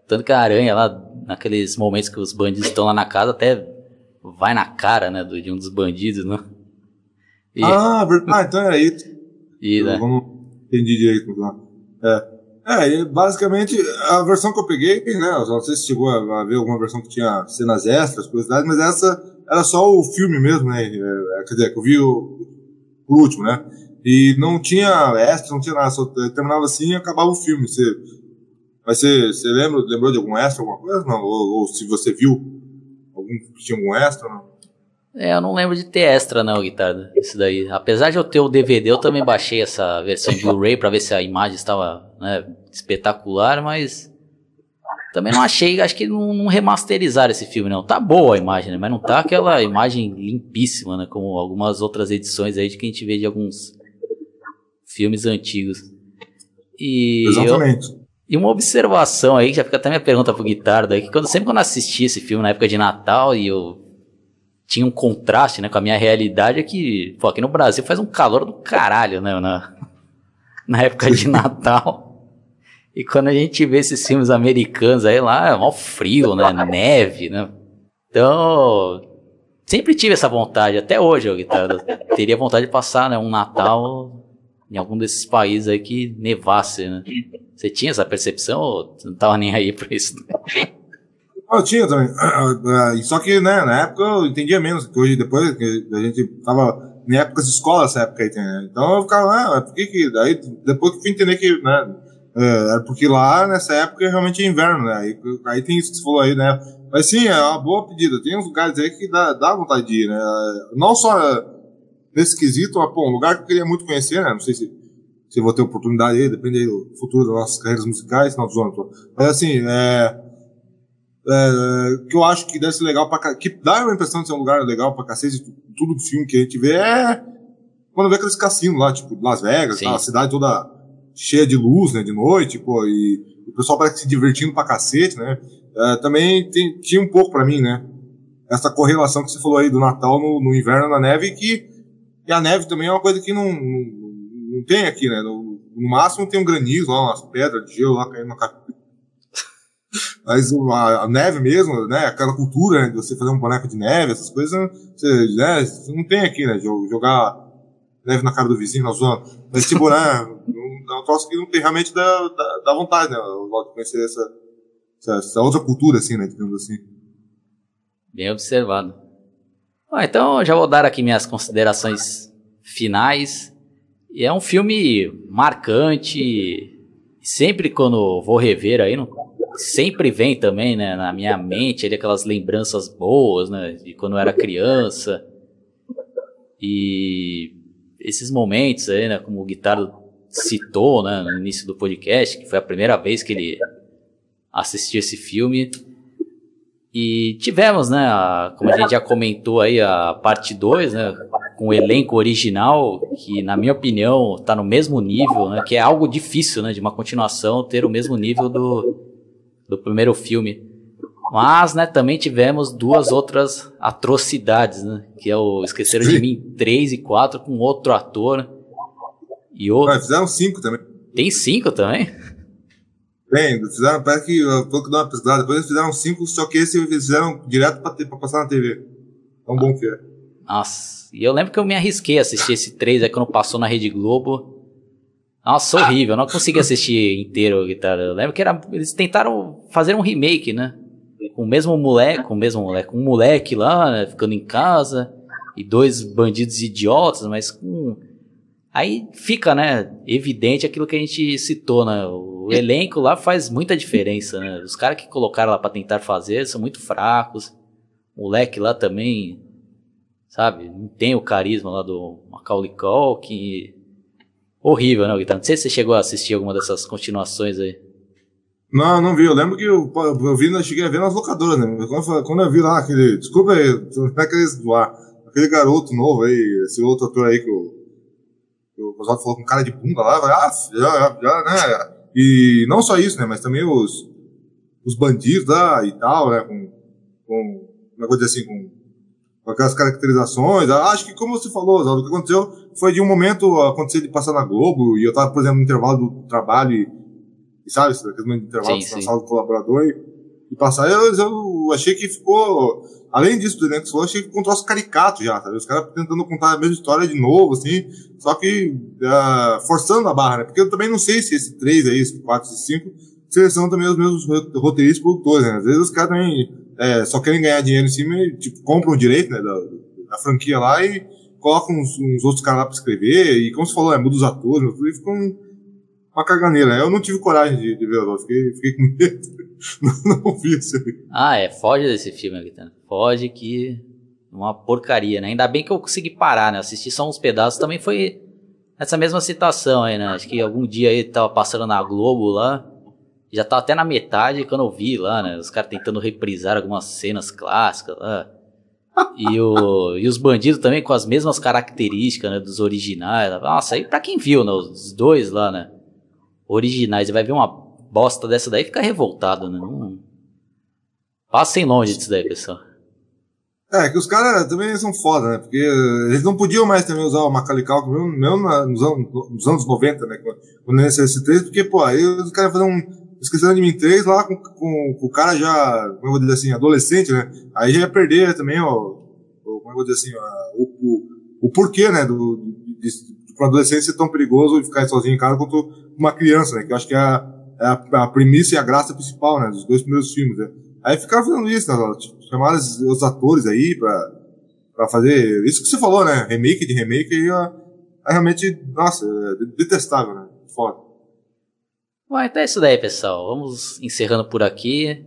Tanto que a aranha lá, naqueles momentos que os bandidos estão lá na casa, até vai na cara, né, de um dos bandidos, né? E... Ah, verdade, ah, então era isso. E, né? Não entendi direito. É. É, basicamente, a versão que eu peguei, né, não sei se chegou a, ver alguma versão que tinha cenas extras, curiosidades, mas essa era só o filme mesmo, né, é, quer dizer, que eu vi o, o último, né, e não tinha extras, não tinha nada, só terminava assim e acabava o filme. Você, mas você, você lembra, lembrou de algum extra, alguma coisa? Não, ou, ou se você viu tinha algum extra, não? É, eu não lembro de ter extra não, guitarra, isso daí. Apesar de eu ter o DVD, eu também baixei essa versão Blu-ray para ver se a imagem estava né, espetacular, mas também não achei, acho que não, não remasterizaram esse filme não. Tá boa a imagem, né, mas não tá aquela imagem limpíssima, né, como algumas outras edições aí de que a gente vê de alguns filmes antigos. E Exatamente. Eu, e uma observação aí, que já fica até minha pergunta pro Guitardo, aí, que quando, sempre quando eu assisti esse filme na época de Natal e eu tinha um contraste, né, com a minha realidade, é que, pô, aqui no Brasil faz um calor do caralho, né, na, [LAUGHS] na época de Natal. E quando a gente vê esses filmes americanos aí lá, é mal frio, né, neve, né. Então, sempre tive essa vontade, até hoje, eu, Guitardo, teria vontade de passar, né, um Natal em algum desses países aí que nevasse, né. Você tinha essa percepção ou não tava nem aí pra isso? Eu tinha também. Só que, né, na época eu entendia menos, que hoje depois que a gente tava em épocas de escola essa época aí, né? Então eu ficava, ah, por que que. Daí depois que fui entender que, né, é, porque lá nessa época realmente é inverno, né? Aí, aí tem isso que você falou aí, né? Mas sim, é uma boa pedida. Tem uns lugares aí que dá, dá vontade de ir, né? Não só nesse quesito, mas, pô, um lugar que eu queria muito conhecer, né? Não sei se se vou ter oportunidade aí, depende aí do futuro das nossas carreiras musicais, não zona Mas assim, é, é, que eu acho que deve ser legal pra que dá uma impressão de ser um lugar legal pra cacete, tudo do filme que a gente vê é quando vê aqueles cassinos lá, tipo, Las Vegas, tá, a cidade toda cheia de luz, né, de noite, pô, e o pessoal parece se divertindo pra cacete, né, é, também tem, tinha um pouco pra mim, né, essa correlação que você falou aí do Natal no, no inverno na neve, que e a neve também é uma coisa que não, não não tem aqui, né? No, no, máximo tem um granizo lá, umas pedras de gelo lá caindo na cara. [LAUGHS] Mas a, a, neve mesmo, né? Aquela cultura né, de você fazer um boneco de neve, essas coisas, você, né, não tem aqui, né? Jogar neve na cara do vizinho, na zona. Mas, tipo, né? [LAUGHS] É um troço que não tem realmente da, da, da vontade, né? De conhecer essa, essa, essa, outra cultura, assim, né? Digamos assim. Bem observado. Ah, então, já vou dar aqui minhas considerações finais. E é um filme marcante. Sempre quando vou rever aí, não, sempre vem também, né, na minha mente ali aquelas lembranças boas, né, de quando eu era criança. E esses momentos aí, né, como o Guitardo citou, né, no início do podcast, que foi a primeira vez que ele assistiu esse filme. E tivemos, né, a, como a gente já comentou aí, a parte 2, né, com o elenco original, que na minha opinião está no mesmo nível, né, que é algo difícil, né, de uma continuação ter o mesmo nível do, do primeiro filme. Mas, né, também tivemos duas outras atrocidades, né, que é o Esqueceram de Mim 3 e 4 com outro ator e outro... Mas fizeram cinco também. Tem cinco também? Tem, fizeram, parece que, pouco dá uma pesquisada, depois eles fizeram cinco, só que esse eles fizeram direto pra, ter, pra passar na TV. Tão bom que é. Nossa, e eu lembro que eu me arrisquei a assistir esse 3 aí quando passou na Rede Globo. Nossa, horrível, eu não consegui assistir inteiro, guitarra. Eu lembro que era, eles tentaram fazer um remake, né? Com o mesmo moleque, com o mesmo moleque, um moleque lá, né, ficando em casa, e dois bandidos idiotas, mas com Aí fica, né, evidente aquilo que a gente citou, né? O elenco lá faz muita diferença, né? Os caras que colocaram lá para tentar fazer são muito fracos. O moleque lá também, sabe, não tem o carisma lá do Macaulay Culkin. Horrível, né, Guitarra? Não sei se você chegou a assistir alguma dessas continuações aí. Não, não vi. Eu lembro que eu, eu vi, eu cheguei a ver nas locadoras, né? Quando, quando eu vi lá aquele. Desculpa aí, não é aquele. Aquele garoto novo aí, esse outro ator aí que eu o Oswaldo falou com cara de bunda lá, ah, já, já, né? E não só isso, né? Mas também os, os bandidos lá e tal, né? Com, com uma coisa assim, com, com aquelas caracterizações. Ah, acho que, como você falou, Oswaldo, o que aconteceu foi de um momento acontecer de passar na Globo e eu tava, por exemplo, no intervalo do trabalho e, e sabe, aquele momento de intervalo sim, na sala do colaborador e, e passar. Eu, eu achei que ficou Além disso, do elenco falou, achei que um troço caricato já, sabe? Os caras tentando contar a mesma história de novo, assim, só que uh, forçando a barra, né? Porque eu também não sei se esse 3 aí, esse 4, esse 5, seleção também os mesmos roteiristas produtores, né? Às vezes os caras também é, só querem ganhar dinheiro em cima e tipo, compram o direito, né, da, da franquia lá e colocam uns, uns outros caras lá pra escrever, e como você falou, é, muda os atores, e fica um, uma caganeira. Eu não tive coragem de, de ver, eu fiquei, fiquei com medo. [LAUGHS] não, vi aí. Ah, é, foge desse filme, Guitano. Foge que. Uma porcaria, né? Ainda bem que eu consegui parar, né? Assistir só uns pedaços também foi essa mesma situação aí, né? Acho que algum dia aí tava passando na Globo lá. Já tava até na metade quando eu vi lá, né? Os caras tentando reprisar algumas cenas clássicas lá. E, o, e os bandidos também com as mesmas características, né? Dos originais. Nossa, aí pra quem viu, né? Os dois lá, né? Originais. E vai ver uma bosta dessa daí fica revoltado, né? Não... Passem longe disso daí, pessoal. É, que os caras também são foda, né? Porque eles não podiam mais também usar o Macaulay Culkin, mesmo nos anos, nos anos 90, né? Quando ele esse 3, porque, pô, aí os caras fazer um Esquecendo de mim 3 lá com, com, com, o cara já, como eu vou dizer assim, adolescente, né? Aí já ia perder também, ó, como eu vou dizer assim, o, o, o porquê, né? Do, de, de, para adolescente ser tão perigoso e ficar sozinho em casa quanto uma criança, né? Que eu acho que é a, a premissa e a graça principal, né? Dos dois primeiros filmes, né? Aí ficava fazendo isso, né? Tipo, chamaram os atores aí pra, pra fazer isso que você falou, né? Remake de remake e é, é realmente, nossa, é detestável, né? Foda. Bom, então é isso daí, pessoal. Vamos encerrando por aqui.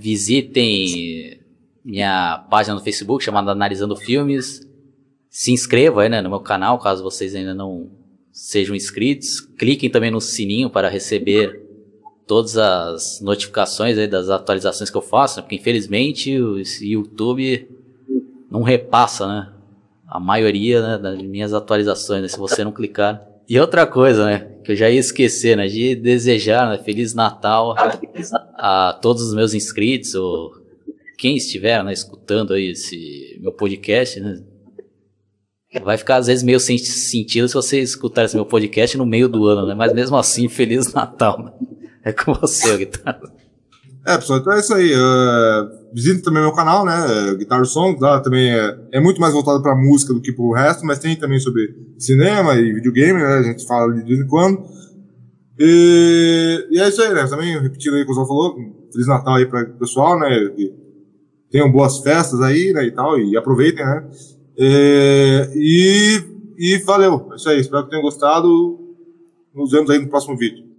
Visitem minha página no Facebook chamada Analisando Filmes. Se inscreva aí, né, no meu canal, caso vocês ainda não sejam inscritos. Cliquem também no sininho para receber todas as notificações aí das atualizações que eu faço, né? porque infelizmente o YouTube não repassa, né? A maioria né, das minhas atualizações, né? se você não clicar. E outra coisa, né? Que eu já ia esquecer, né? De desejar né, Feliz Natal a todos os meus inscritos, ou quem estiver né, escutando aí esse meu podcast, né? Vai ficar às vezes meio sem sentido se você escutar esse meu podcast no meio do ano, né? Mas mesmo assim, Feliz Natal. Né? É com você, [LAUGHS] Guitarra. É, pessoal, então é isso aí. Uh, visite também meu canal, né? Guitar Songs, lá também é, é muito mais voltado pra música do que pro resto, mas tem também sobre cinema e videogame, né? A gente fala de vez em quando. E, e é isso aí, né? Também repetindo aí o que o Zó falou, Feliz Natal aí para o pessoal, né? Que tenham boas festas aí, né? E tal, e aproveitem, né? E, e E valeu. É isso aí. Espero que tenham gostado. Nos vemos aí no próximo vídeo.